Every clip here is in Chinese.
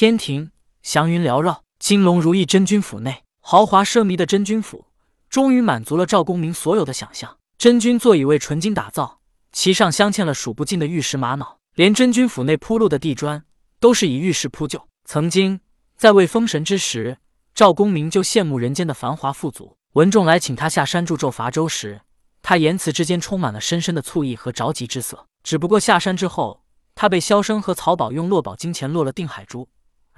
天庭祥云缭绕，金龙如意真君府内，豪华奢靡的真君府，终于满足了赵公明所有的想象。真君座椅为纯金打造，其上镶嵌了数不尽的玉石玛瑙，连真君府内铺路的地砖都是以玉石铺就。曾经在未封神之时，赵公明就羡慕人间的繁华富足。文仲来请他下山助纣伐周时，他言辞之间充满了深深的醋意和着急之色。只不过下山之后，他被萧生和曹宝用落宝金钱落了定海珠，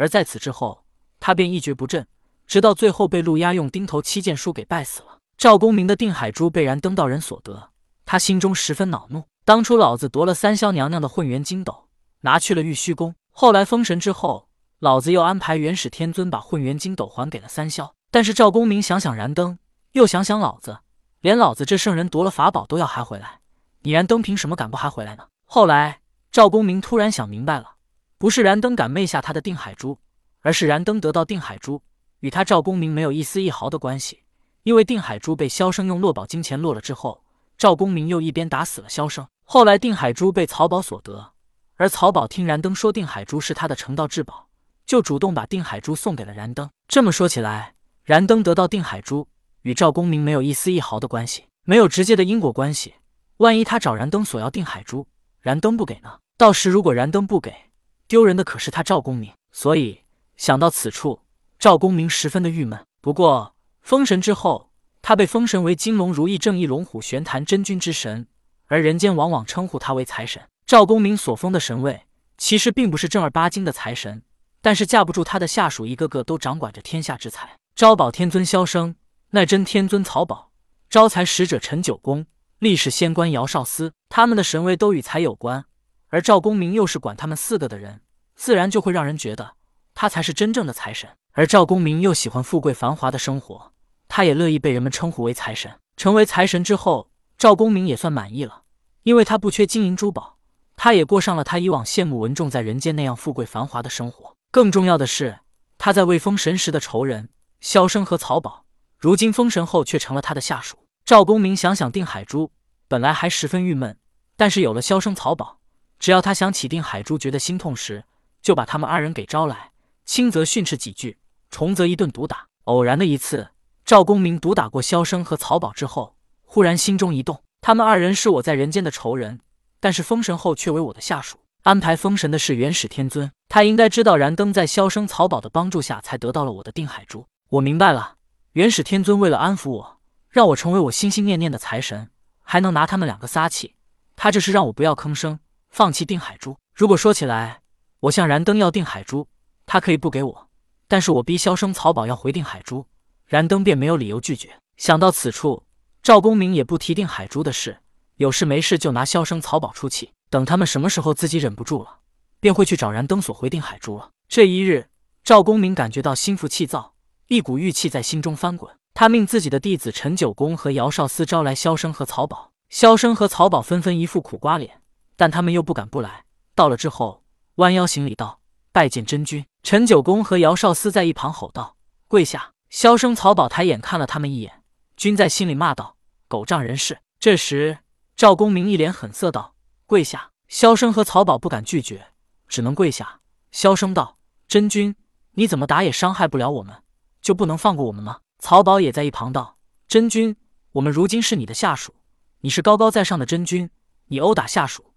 而在此之后，他便一蹶不振，直到最后被陆压用钉头七剑书给败死了。赵公明的定海珠被燃灯道人所得，他心中十分恼怒。当初老子夺了三霄娘娘的混元金斗，拿去了玉虚宫，后来封神之后，老子又安排元始天尊把混元金斗还给了三霄。但是赵公明想想燃灯，又想想老子，连老子这圣人夺了法宝都要还回来，你燃灯凭什么敢不还回来呢？后来赵公明突然想明白了，不是燃灯敢昧下他的定海珠，而是燃灯得到定海珠与他赵公明没有一丝一毫的关系。因为定海珠被萧生用落宝金钱落了之后，赵公明又一边打死了萧生。后来定海珠被曹宝所得，而曹宝听燃灯说定海珠是他的成道至宝，就主动把定海珠送给了燃灯。这么说起来，燃灯得到定海珠与赵公明没有一丝一毫的关系，没有直接的因果关系。万一他找燃灯索要定海珠，燃灯不给呢？到时如果燃灯不给，丢人的可是他赵公明。所以想到此处，赵公明十分的郁闷。不过。封神之后，他被封神为金龙如意正义龙虎玄坛真君之神，而人间往往称呼他为财神。赵公明所封的神位，其实并不是正儿八经的财神，但是架不住他的下属一个个都掌管着天下之财。招宝天尊萧生，奈真天尊曹宝，招财使者陈九公，历世仙官姚少司，他们的神位都与财有关，而赵公明又是管他们四个的人，自然就会让人觉得他才是真正的财神。而赵公明又喜欢富贵繁华的生活，他也乐意被人们称呼为财神。成为财神之后，赵公明也算满意了，因为他不缺金银珠宝，他也过上了他以往羡慕文仲在人间那样富贵繁华的生活。更重要的是，他在未封神时的仇人萧生和曹宝，如今封神后却成了他的下属。赵公明想想定海珠，本来还十分郁闷，但是有了萧生、曹宝，只要他想起定海珠觉得心痛时，就把他们二人给招来。轻则训斥几句，重则一顿毒打。偶然的一次，赵公明毒打过萧生和曹宝之后，忽然心中一动：他们二人是我在人间的仇人，但是封神后却为我的下属。安排封神的是元始天尊，他应该知道燃灯在萧生、曹宝的帮助下才得到了我的定海珠。我明白了，元始天尊为了安抚我，让我成为我心心念念的财神，还能拿他们两个撒气。他这是让我不要吭声，放弃定海珠。如果说起来，我向燃灯要定海珠。他可以不给我，但是我逼萧生、曹宝要回定海珠，燃灯便没有理由拒绝。想到此处，赵公明也不提定海珠的事，有事没事就拿萧生、曹宝出气。等他们什么时候自己忍不住了，便会去找燃灯索回定海珠了。这一日，赵公明感觉到心浮气躁，一股郁气在心中翻滚。他命自己的弟子陈九公和姚少司招来萧生和曹宝。萧生和曹宝纷纷一副苦瓜脸，但他们又不敢不来。到了之后，弯腰行礼道。拜见真君，陈九公和姚少司在一旁吼道：“跪下！”萧生、曹宝抬眼看了他们一眼，均在心里骂道：“狗仗人势！”这时，赵公明一脸狠色道：“跪下！”萧生和曹宝不敢拒绝，只能跪下。萧生道：“真君，你怎么打也伤害不了我们，就不能放过我们吗？”曹宝也在一旁道：“真君，我们如今是你的下属，你是高高在上的真君，你殴打下属，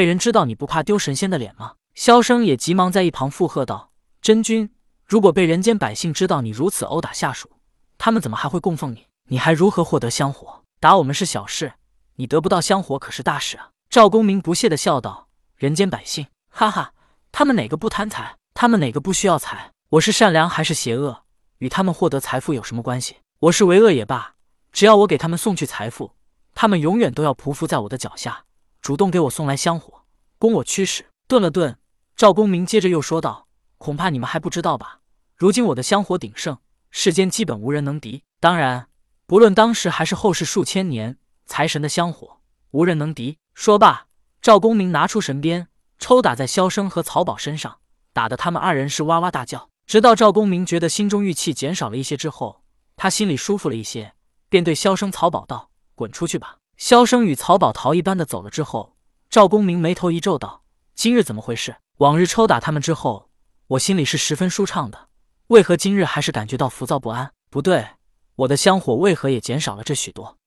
被人知道你不怕丢神仙的脸吗？”萧生也急忙在一旁附和道：“真君，如果被人间百姓知道你如此殴打下属，他们怎么还会供奉你？你还如何获得香火？打我们是小事，你得不到香火可是大事啊！”赵公明不屑的笑道：“人间百姓，哈哈，他们哪个不贪财？他们哪个不需要财？我是善良还是邪恶，与他们获得财富有什么关系？我是为恶也罢，只要我给他们送去财富，他们永远都要匍匐在我的脚下，主动给我送来香火，供我驱使。”顿了顿。赵公明接着又说道：“恐怕你们还不知道吧？如今我的香火鼎盛，世间基本无人能敌。当然，不论当时还是后世数千年，财神的香火无人能敌。”说罢，赵公明拿出神鞭，抽打在萧生和曹宝身上，打得他们二人是哇哇大叫。直到赵公明觉得心中郁气减少了一些之后，他心里舒服了一些，便对萧生、曹宝道：“滚出去吧！”萧生与曹宝逃一般的走了之后，赵公明眉头一皱道：“今日怎么回事？”往日抽打他们之后，我心里是十分舒畅的，为何今日还是感觉到浮躁不安？不对，我的香火为何也减少了这许多？